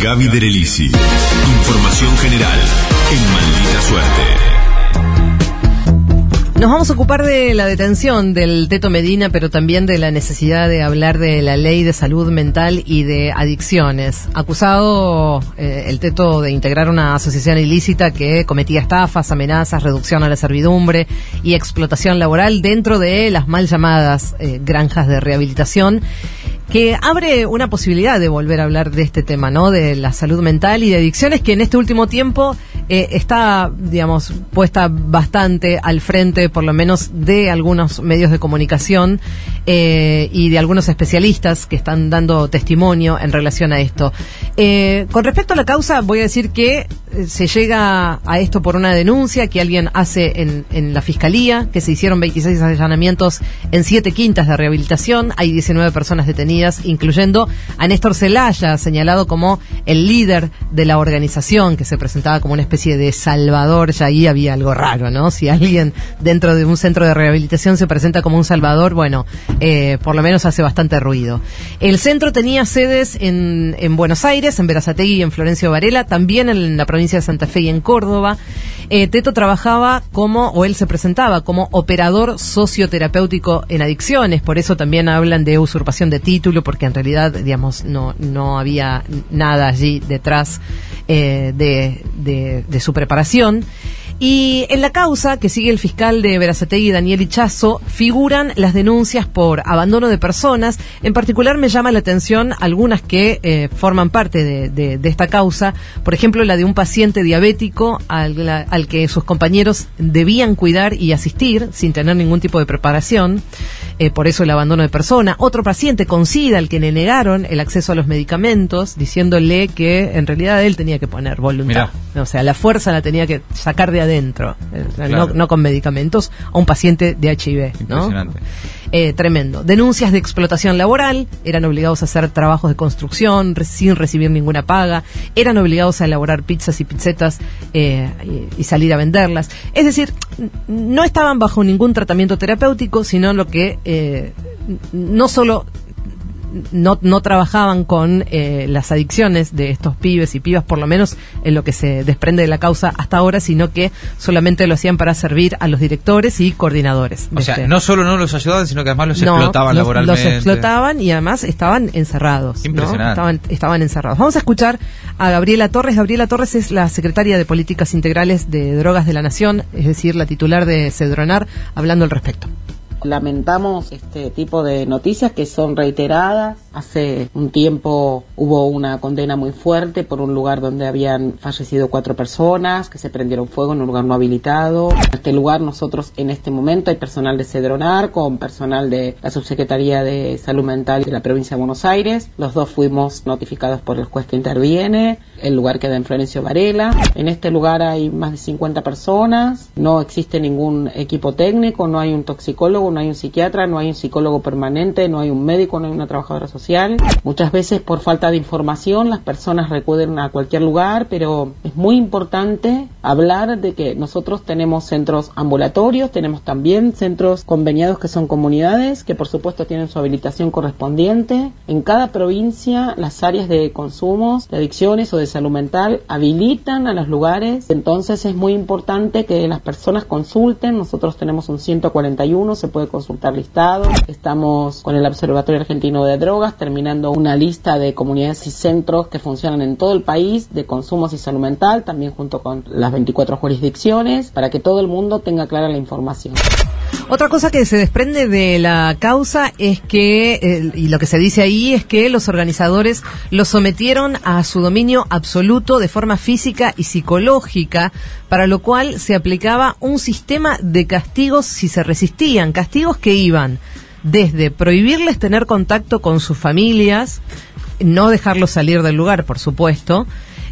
Gaby Derelisi. Información general en Maldita Suerte. Nos vamos a ocupar de la detención del Teto Medina, pero también de la necesidad de hablar de la ley de salud mental y de adicciones. Acusado eh, el Teto de integrar una asociación ilícita que cometía estafas, amenazas, reducción a la servidumbre y explotación laboral dentro de las mal llamadas eh, granjas de rehabilitación que abre una posibilidad de volver a hablar de este tema, ¿no? De la salud mental y de adicciones que en este último tiempo eh, está, digamos, puesta bastante al frente, por lo menos, de algunos medios de comunicación eh, y de algunos especialistas que están dando testimonio en relación a esto. Eh, con respecto a la causa, voy a decir que se llega a esto por una denuncia que alguien hace en, en la fiscalía, que se hicieron 26 allanamientos en siete quintas de rehabilitación, hay 19 personas detenidas, incluyendo a Néstor Celaya, señalado como el líder de la organización, que se presentaba como una especie de salvador, ya ahí había algo raro, ¿no? Si alguien dentro de un centro de rehabilitación se presenta como un salvador, bueno, eh, por lo menos hace bastante ruido. El centro tenía sedes en, en Buenos Aires, en Verazategui y en Florencio Varela, también en la provincia de Santa Fe y en Córdoba. Eh, Teto trabajaba como, o él se presentaba como operador socioterapéutico en adicciones, por eso también hablan de usurpación de título, porque en realidad, digamos, no, no había nada allí detrás eh, de, de su preparación. Y en la causa que sigue el fiscal de Verazategui, Daniel Ichazo, figuran las denuncias por abandono de personas. En particular me llama la atención algunas que eh, forman parte de, de, de, esta causa. Por ejemplo, la de un paciente diabético al, al, que sus compañeros debían cuidar y asistir sin tener ningún tipo de preparación. Eh, por eso el abandono de persona. Otro paciente con SIDA al que le negaron el acceso a los medicamentos, diciéndole que en realidad él tenía que poner voluntad. Mirá. O sea, la fuerza la tenía que sacar de adentro, eh, claro. no, no, con medicamentos, a un paciente de HIV. ¿no? Eh, tremendo. Denuncias de explotación laboral, eran obligados a hacer trabajos de construcción re sin recibir ninguna paga, eran obligados a elaborar pizzas y pizzetas eh, y, y, salir a venderlas. Es decir, no estaban bajo ningún tratamiento terapéutico, sino lo que eh, no solo no, no trabajaban con eh, las adicciones de estos pibes y pibas, por lo menos en lo que se desprende de la causa hasta ahora, sino que solamente lo hacían para servir a los directores y coordinadores. O sea, este. no solo no los ayudaban, sino que además los no, explotaban los, laboralmente. Los explotaban y además estaban encerrados. Impresionante. ¿no? Estaban, estaban encerrados. Vamos a escuchar a Gabriela Torres. Gabriela Torres es la secretaria de Políticas Integrales de Drogas de la Nación, es decir, la titular de Cedronar, hablando al respecto. Lamentamos este tipo de noticias que son reiteradas. Hace un tiempo hubo una condena muy fuerte por un lugar donde habían fallecido cuatro personas, que se prendieron fuego en un lugar no habilitado. En este lugar nosotros en este momento hay personal de Cedronar con personal de la Subsecretaría de Salud Mental de la provincia de Buenos Aires. Los dos fuimos notificados por el juez que interviene. El lugar queda en Florencio Varela. En este lugar hay más de 50 personas. No existe ningún equipo técnico, no hay un toxicólogo no hay un psiquiatra, no hay un psicólogo permanente, no hay un médico, no hay una trabajadora social. Muchas veces por falta de información las personas recuden a cualquier lugar, pero es muy importante hablar de que nosotros tenemos centros ambulatorios, tenemos también centros conveniados que son comunidades, que por supuesto tienen su habilitación correspondiente. En cada provincia las áreas de consumos, de adicciones o de salud mental habilitan a los lugares, entonces es muy importante que las personas consulten, nosotros tenemos un 141, se puede consultar listados. Estamos con el Observatorio Argentino de Drogas terminando una lista de comunidades y centros que funcionan en todo el país de consumos y salud mental, también junto con las 24 jurisdicciones, para que todo el mundo tenga clara la información. Otra cosa que se desprende de la causa es que, eh, y lo que se dice ahí es que los organizadores los sometieron a su dominio absoluto de forma física y psicológica, para lo cual se aplicaba un sistema de castigos si se resistían, castigos que iban desde prohibirles tener contacto con sus familias, no dejarlos salir del lugar, por supuesto,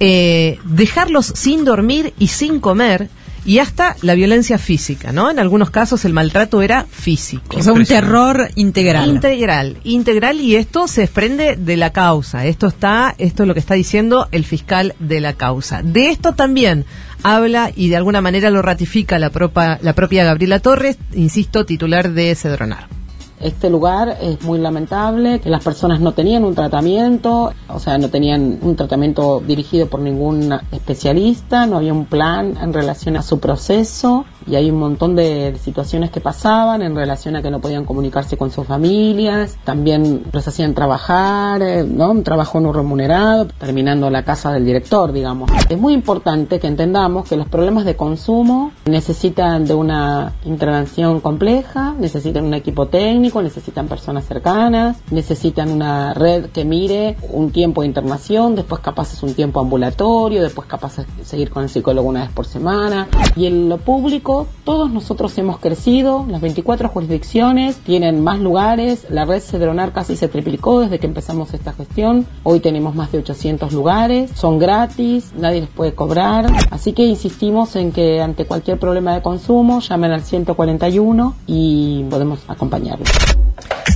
eh, dejarlos sin dormir y sin comer, y hasta la violencia física, ¿no? En algunos casos el maltrato era físico. O sea, un terror integral. Integral, integral y esto se desprende de la causa. Esto está, esto es lo que está diciendo el fiscal de la causa. De esto también habla y de alguna manera lo ratifica la, propa, la propia Gabriela Torres, insisto, titular de Cedronar. Este lugar es muy lamentable, que las personas no tenían un tratamiento, o sea, no tenían un tratamiento dirigido por ningún especialista, no había un plan en relación a su proceso y hay un montón de situaciones que pasaban en relación a que no podían comunicarse con sus familias, también los hacían trabajar, eh, ¿no? Un trabajo no remunerado, terminando la casa del director, digamos. Es muy importante que entendamos que los problemas de consumo necesitan de una intervención compleja, necesitan un equipo técnico, necesitan personas cercanas, necesitan una red que mire un tiempo de internación, después capaz es un tiempo ambulatorio, después capaz es seguir con el psicólogo una vez por semana. Y en lo público todos nosotros hemos crecido, las 24 jurisdicciones tienen más lugares, la red Cedronar casi se triplicó desde que empezamos esta gestión, hoy tenemos más de 800 lugares, son gratis, nadie les puede cobrar, así que insistimos en que ante cualquier problema de consumo llamen al 141 y podemos acompañarlos.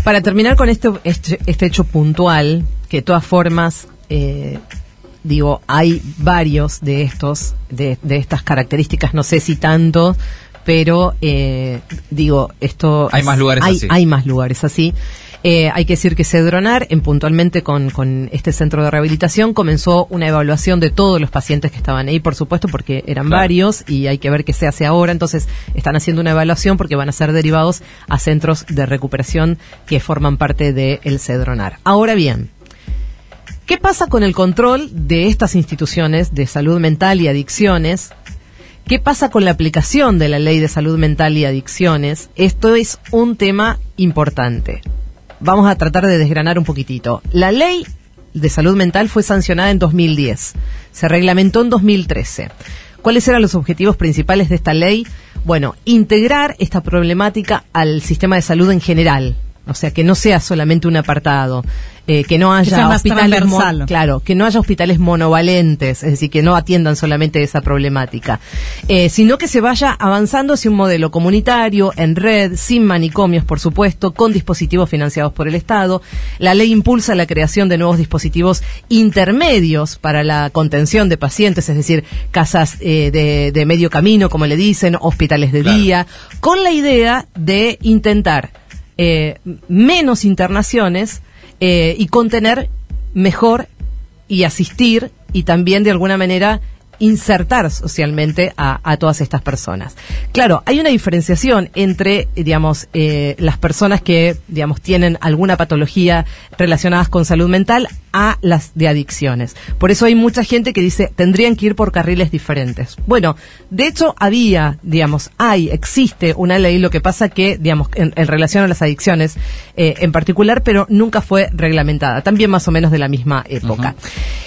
Para terminar con este, este, este hecho puntual, que de todas formas eh, digo, hay varios de estos, de, estas características, no sé si tanto, pero eh, digo, esto... Hay más lugares hay, así. Hay más lugares así. Eh, hay que decir que Cedronar, en puntualmente con, con, este centro de rehabilitación, comenzó una evaluación de todos los pacientes que estaban ahí, por supuesto, porque eran varios y hay que ver qué se hace ahora. Entonces, están haciendo una evaluación porque van a ser derivados a centros de recuperación que forman parte del Cedronar. Ahora bien, ¿Qué pasa con el control de estas instituciones de salud mental y adicciones? ¿Qué pasa con la aplicación de la ley de salud mental y adicciones? Esto es un tema importante. Vamos a tratar de desgranar un poquitito. La ley de salud mental fue sancionada en 2010. Se reglamentó en 2013. ¿Cuáles eran los objetivos principales de esta ley? Bueno, integrar esta problemática al sistema de salud en general, o sea, que no sea solamente un apartado, eh, que no haya hospitales, claro, que no haya hospitales monovalentes, es decir, que no atiendan solamente esa problemática, eh, sino que se vaya avanzando hacia un modelo comunitario, en red, sin manicomios, por supuesto, con dispositivos financiados por el Estado. La ley impulsa la creación de nuevos dispositivos intermedios para la contención de pacientes, es decir, casas eh, de, medio camino, como le dicen, hospitales de día, con la idea de intentar eh, menos internaciones eh, y contener mejor y asistir y también de alguna manera insertar socialmente a, todas estas personas. Claro, hay una diferenciación entre, digamos, eh, las personas que, digamos, tienen alguna patología relacionada con salud mental a las de adicciones. Por eso hay mucha gente que dice tendrían que ir por carriles diferentes. Bueno, de hecho había, digamos, hay, existe una ley, lo que pasa que, digamos, en, relación a las adicciones eh, en particular, pero nunca fue reglamentada, también más o menos de la misma época.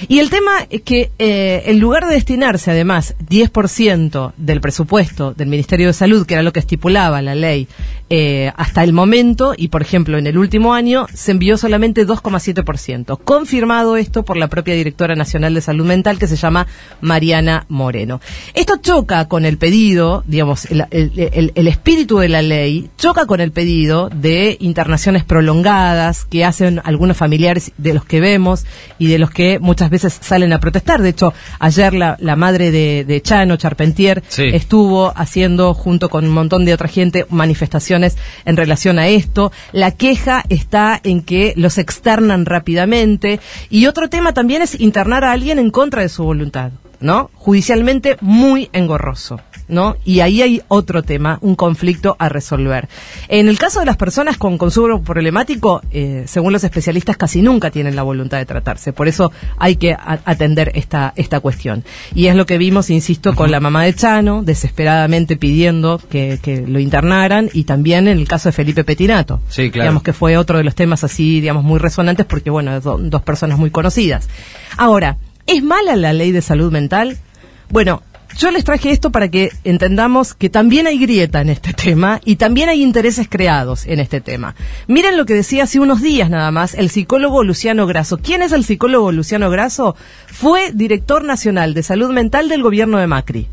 Y el tema es que eh, en lugar de destinarse además 10% del presupuesto del Ministerio de Salud, que era lo que estipulaba la ley eh, hasta el momento, y por ejemplo en el último año, se envió solamente 2,7%. Confirmado firmado esto por la propia directora nacional de salud mental que se llama Mariana Moreno. Esto choca con el pedido, digamos, el, el, espíritu de la ley, choca con el pedido de internaciones prolongadas que hacen algunos familiares de los que vemos y de los que muchas veces salen a protestar. De hecho, ayer la madre de, de, Chano, Charpentier, estuvo haciendo junto con un montón de otra gente manifestaciones en relación a esto. La queja está en que los externan rápidamente, y otro tema también es internar a alguien en contra de su voluntad, ¿no? Judicialmente muy engorroso. ¿No? Y ahí hay otro tema, un conflicto a resolver. En el caso de las personas con consumo problemático, eh, según los especialistas, casi nunca tienen la voluntad de tratarse. Por eso hay que atender esta, esta cuestión. Y es lo que vimos, insisto, con la mamá de Chano, desesperadamente pidiendo que, lo internaran, y también en el caso de Felipe Petinato. Sí, claro. Digamos que fue otro de los temas así, digamos, muy resonantes, porque, bueno, son dos personas muy conocidas. Ahora, ¿es mala la ley de salud mental? Bueno, yo les traje esto para que entendamos que también hay grieta en este tema y también hay intereses creados en este tema. Miren lo que decía hace unos días nada más el psicólogo Luciano Grasso. ¿Quién es el psicólogo Luciano Grasso? Fue director nacional de salud mental del gobierno de Macri.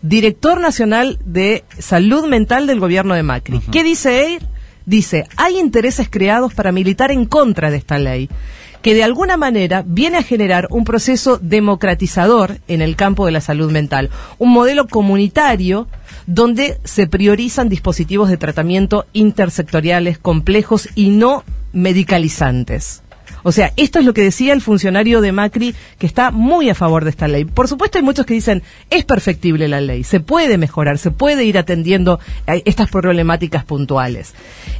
Director nacional de salud mental del gobierno de Macri. ¿Qué dice él? Dice, hay intereses creados para militar en contra de esta ley que de alguna manera viene a generar un proceso democratizador en el campo de la salud mental, un modelo comunitario donde se priorizan dispositivos de tratamiento intersectoriales complejos y no medicalizantes. O sea, esto es lo que decía el funcionario de Macri, que está muy a favor de esta ley. Por supuesto, hay muchos que dicen, es perfectible la ley, se puede mejorar, se puede ir atendiendo a estas problemáticas puntuales.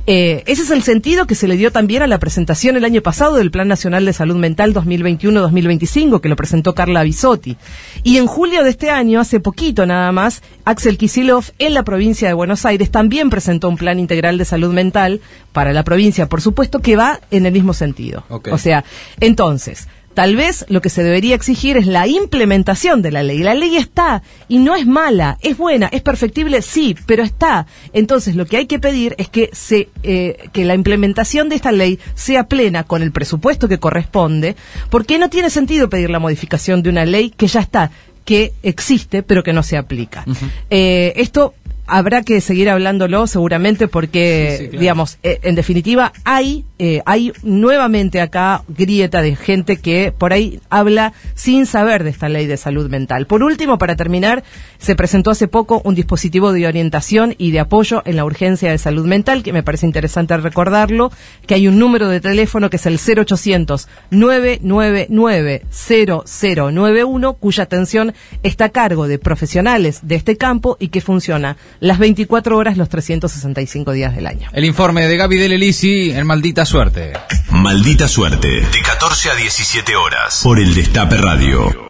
Eh, ese es el sentido que se le dio también a la presentación el año pasado del Plan Nacional de Salud Mental 2021-2025, que lo presentó Carla Bisotti. Y en julio de este año, hace poquito nada más, Axel Kisilov en la provincia de Buenos Aires también presentó un plan integral de salud mental para la provincia, por supuesto que va en el mismo sentido. O sea, entonces, tal vez lo que se debería exigir es la implementación de la ley. La ley está y no es mala, es buena, es perfectible, sí, pero está. Entonces, lo que hay que pedir es que se eh, que la implementación de esta ley sea plena con el presupuesto que corresponde, porque no tiene sentido pedir la modificación de una ley que ya está que existe pero que no se aplica. eh, esto habrá que seguir hablándolo seguramente porque, digamos, eh, en definitiva hay, eh, hay nuevamente acá grieta de gente que por ahí habla sin saber de esta ley de salud mental. Por último, para terminar, se presentó hace poco un dispositivo de orientación y de apoyo en la urgencia de salud mental, que me parece interesante recordarlo, que hay un número de teléfono que es el 0800 999 0091, cuya atención está a cargo de profesionales de este campo y que funciona las 24 horas, los 365 días del año. El informe de Gaby Delelisi en Maldita Suerte. Maldita Suerte, de 14 a 17 horas, por el Destape Radio.